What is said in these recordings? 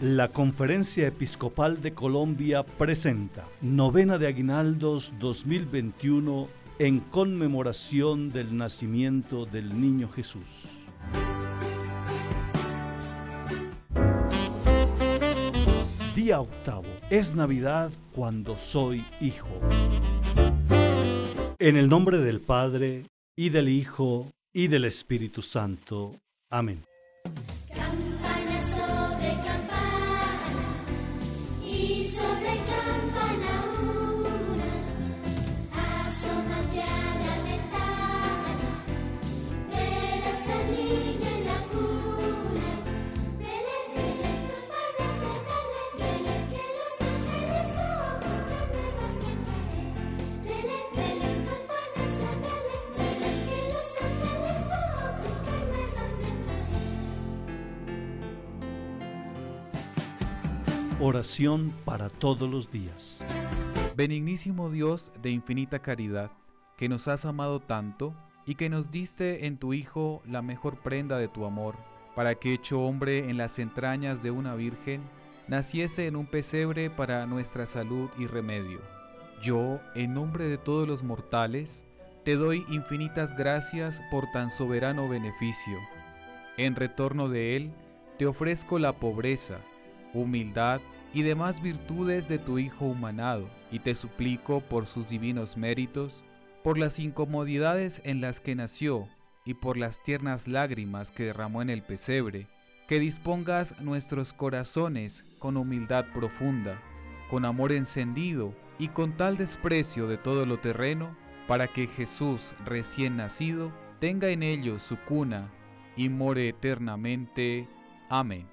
La Conferencia Episcopal de Colombia presenta Novena de Aguinaldos 2021 en conmemoración del nacimiento del Niño Jesús. Día octavo. Es Navidad cuando soy hijo. En el nombre del Padre, y del Hijo, y del Espíritu Santo. Amén. sobre Oración para todos los días. Benignísimo Dios de infinita caridad, que nos has amado tanto y que nos diste en tu Hijo la mejor prenda de tu amor, para que hecho hombre en las entrañas de una virgen, naciese en un pesebre para nuestra salud y remedio. Yo, en nombre de todos los mortales, te doy infinitas gracias por tan soberano beneficio. En retorno de él, te ofrezco la pobreza, humildad y demás virtudes de tu Hijo humanado, y te suplico por sus divinos méritos, por las incomodidades en las que nació y por las tiernas lágrimas que derramó en el pesebre, que dispongas nuestros corazones con humildad profunda, con amor encendido y con tal desprecio de todo lo terreno, para que Jesús recién nacido tenga en ellos su cuna y more eternamente. Amén.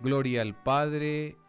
Gloria al Padre,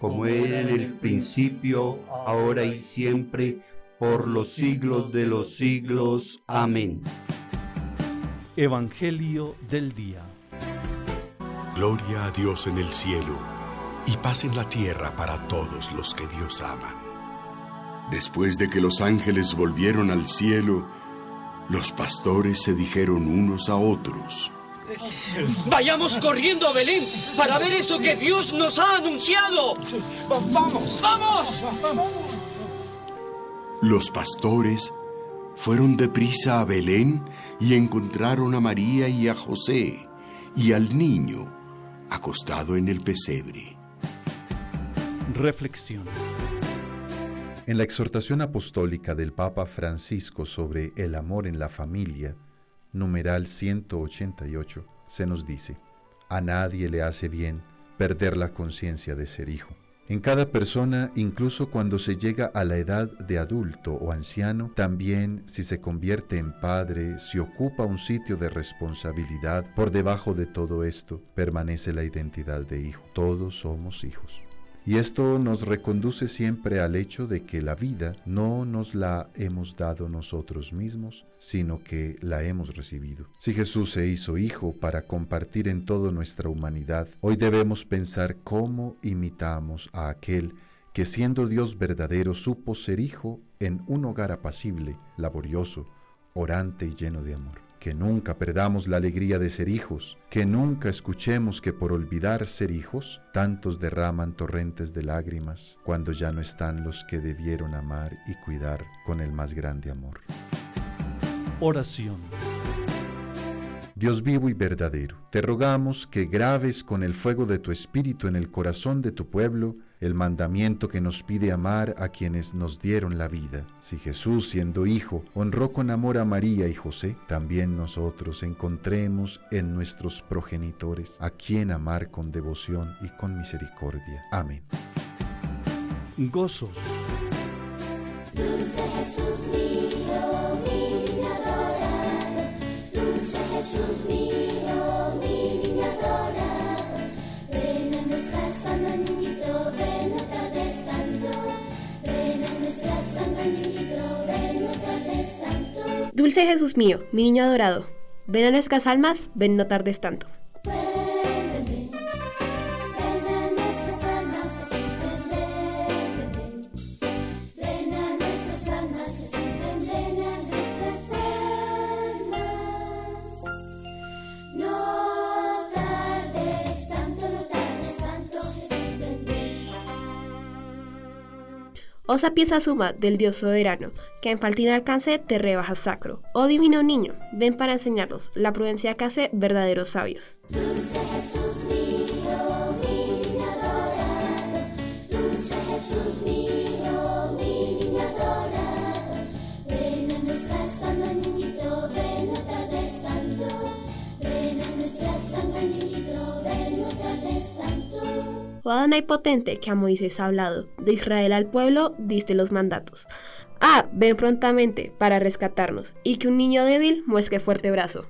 como era en el principio, ahora y siempre, por los siglos de los siglos. Amén. Evangelio del Día. Gloria a Dios en el cielo y paz en la tierra para todos los que Dios ama. Después de que los ángeles volvieron al cielo, los pastores se dijeron unos a otros, Vayamos corriendo a Belén para ver eso que Dios nos ha anunciado. Vamos, vamos. Los pastores fueron deprisa a Belén y encontraron a María y a José y al niño acostado en el pesebre. Reflexión. En la exhortación apostólica del Papa Francisco sobre el amor en la familia, numeral 188, se nos dice, a nadie le hace bien perder la conciencia de ser hijo. En cada persona, incluso cuando se llega a la edad de adulto o anciano, también si se convierte en padre, si ocupa un sitio de responsabilidad, por debajo de todo esto permanece la identidad de hijo. Todos somos hijos. Y esto nos reconduce siempre al hecho de que la vida no nos la hemos dado nosotros mismos, sino que la hemos recibido. Si Jesús se hizo hijo para compartir en toda nuestra humanidad, hoy debemos pensar cómo imitamos a aquel que siendo Dios verdadero supo ser hijo en un hogar apacible, laborioso, orante y lleno de amor que nunca perdamos la alegría de ser hijos, que nunca escuchemos que por olvidar ser hijos, tantos derraman torrentes de lágrimas cuando ya no están los que debieron amar y cuidar con el más grande amor. Oración. Dios vivo y verdadero, te rogamos que graves con el fuego de tu espíritu en el corazón de tu pueblo el mandamiento que nos pide amar a quienes nos dieron la vida. Si Jesús, siendo hijo, honró con amor a María y José, también nosotros encontremos en nuestros progenitores a quien amar con devoción y con misericordia. Amén. Gozos. Jesús Jesús mío, mi niña adorada, ven a nuestra sana niñito, ven a estar ven a nuestra niñito, ven, no tardes tanto. Dulce Jesús mío, mi niño adorado, ven a nuestras almas, ven no tardes tanto. Osa pieza suma del Dios soberano, que en falta alcance te rebaja sacro. Oh divino niño, ven para enseñarnos la prudencia que hace verdaderos sabios. Adonai potente, que a Moisés ha hablado, de Israel al pueblo diste los mandatos. Ah, ven prontamente para rescatarnos, y que un niño débil muesque fuerte brazo.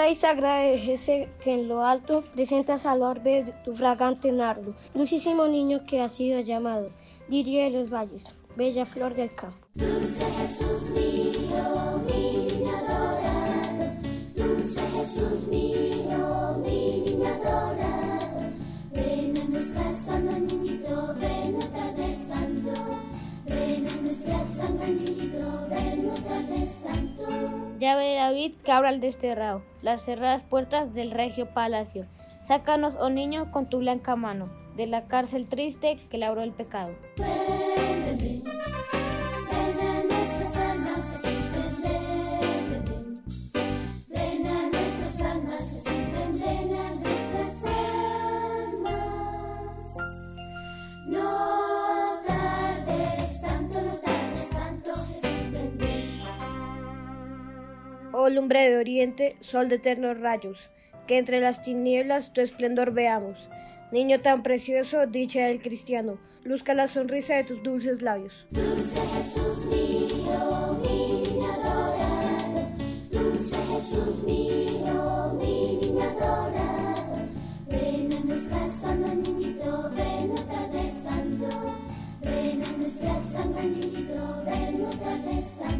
De Jesse, que en lo alto presentas al orbe tu fragante nardo, dulcísimo niño que ha sido llamado, diría de los valles, bella flor del campo. Dulce Jesús mío, niño adorado. Dulce Jesús mío, Llave de David, cabra al desterrado, las cerradas puertas del regio palacio. Sácanos, oh niño, con tu blanca mano, de la cárcel triste que labró el pecado. Oh lumbre de oriente, sol de eternos rayos, que entre las tinieblas tu esplendor veamos. Niño tan precioso, dicha del cristiano, luzca la sonrisa de tus dulces labios. Dulce Jesús mío, mi niño adorado. Dulce Jesús mío, mi niño adorado. Ven a nuestras almas, niñito, ven, no tardes tanto. Ven a nuestras almas, niñito, ven, no tardes tanto.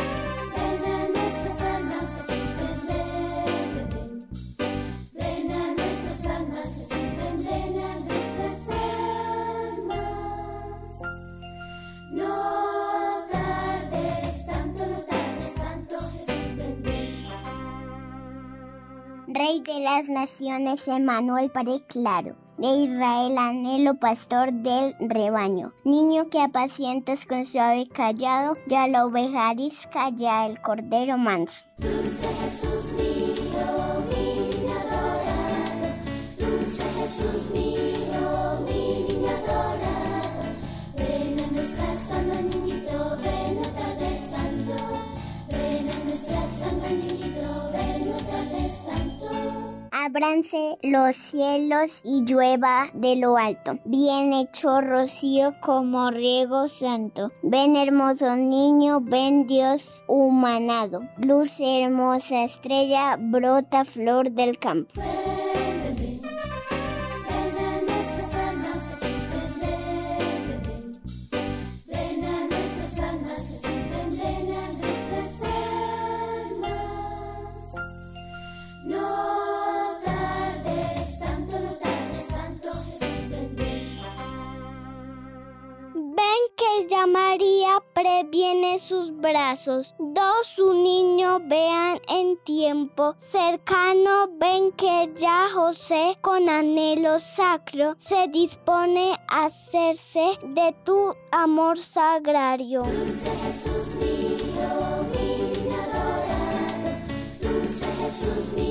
Rey de las naciones, Emanuel Padre claro, de Israel anhelo pastor del rebaño, niño que apacientas con suave callado, ya la oveja arisca, ya el cordero manso. Ábranse los cielos y llueva de lo alto. Bien hecho rocío como riego santo. Ven hermoso niño, ven Dios humanado. Luz hermosa estrella, brota flor del campo. María previene sus brazos. Dos su niño vean en tiempo cercano. Ven que ya José con anhelo sacro se dispone a hacerse de tu amor sagrario. Dulce Jesús mío, mi adorado. Dulce Jesús mío,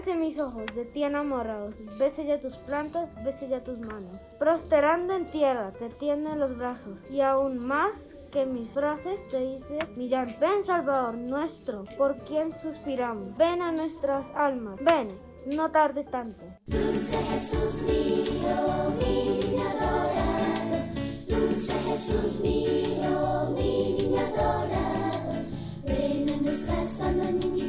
Véanse mis ojos, de ti enamorados, bese ya tus plantas, bese ya tus manos. Prosterando en tierra, te tienden los brazos, y aún más que mis frases te dice Millán. Ven, Salvador nuestro, por quien suspiramos. Ven a nuestras almas, ven, no tardes tanto. Dulce Jesús mío, mi niño adorado, dulce Jesús mío, mi niño adorado, ven a nuestras niñito,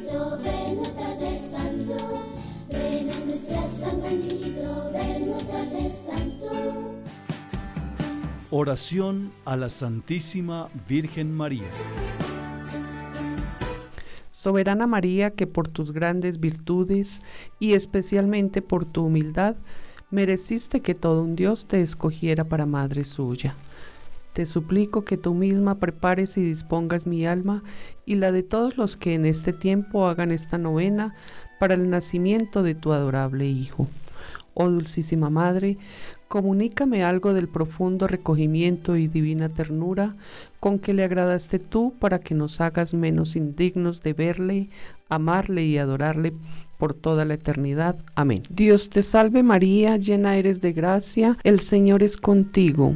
Oración a la Santísima Virgen María. Soberana María, que por tus grandes virtudes y especialmente por tu humildad, mereciste que todo un Dios te escogiera para madre suya. Te suplico que tú misma prepares y dispongas mi alma y la de todos los que en este tiempo hagan esta novena para el nacimiento de tu adorable Hijo. Oh Dulcísima Madre, comunícame algo del profundo recogimiento y divina ternura con que le agradaste tú para que nos hagas menos indignos de verle, amarle y adorarle por toda la eternidad. Amén. Dios te salve María, llena eres de gracia, el Señor es contigo.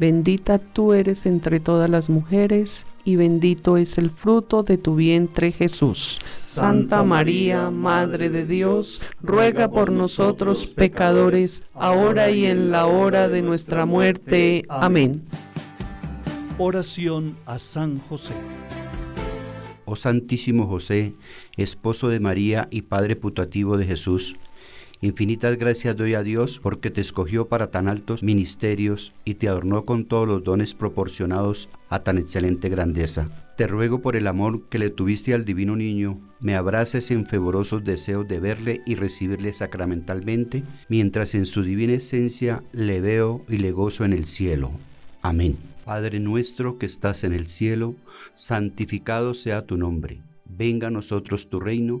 Bendita tú eres entre todas las mujeres, y bendito es el fruto de tu vientre Jesús. Santa María, Madre de Dios, ruega por nosotros pecadores, ahora y en la hora de nuestra muerte. Amén. Oración a San José. Oh Santísimo José, esposo de María y Padre putativo de Jesús, infinitas gracias doy a Dios porque te escogió para tan altos ministerios y te adornó con todos los dones proporcionados a tan excelente grandeza. Te ruego por el amor que le tuviste al divino niño, me abraces en fervorosos deseos de verle y recibirle sacramentalmente, mientras en su divina esencia le veo y le gozo en el cielo. Amén. Padre nuestro que estás en el cielo, santificado sea tu nombre. Venga a nosotros tu reino,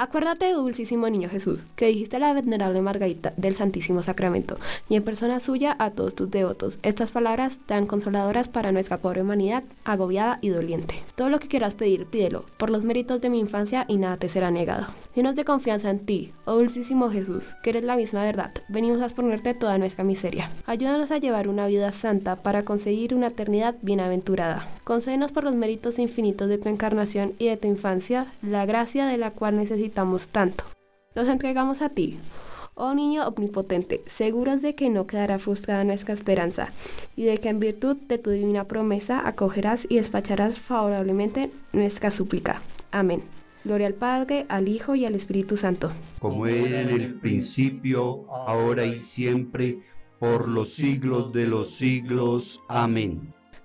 Acuérdate, dulcísimo niño Jesús, que dijiste a la venerable Margarita del Santísimo Sacramento y en persona suya a todos tus devotos. Estas palabras tan consoladoras para nuestra pobre humanidad, agobiada y doliente. Todo lo que quieras pedir, pídelo, por los méritos de mi infancia y nada te será negado. Llenos de confianza en ti, oh dulcísimo Jesús, que eres la misma verdad, venimos a exponerte toda nuestra miseria. Ayúdanos a llevar una vida santa para conseguir una eternidad bienaventurada. Concédenos por los méritos infinitos de tu encarnación y de tu infancia la gracia de la cual necesitamos tanto. Los entregamos a ti, Oh niño omnipotente, seguros de que no quedará frustrada nuestra esperanza, y de que en virtud de tu divina promesa acogerás y despacharás favorablemente nuestra súplica. Amén. Gloria al Padre, al Hijo y al Espíritu Santo. Como era en el principio, ahora y siempre, por los siglos de los siglos. Amén.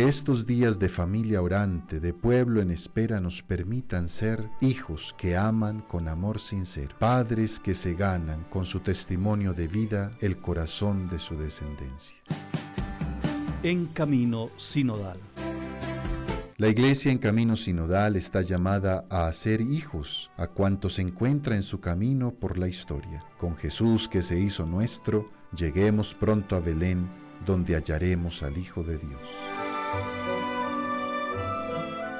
Que estos días de familia orante, de pueblo en espera, nos permitan ser hijos que aman con amor sincero, padres que se ganan con su testimonio de vida el corazón de su descendencia. En camino sinodal. La iglesia en camino sinodal está llamada a hacer hijos a cuantos se encuentra en su camino por la historia. Con Jesús que se hizo nuestro, lleguemos pronto a Belén, donde hallaremos al Hijo de Dios.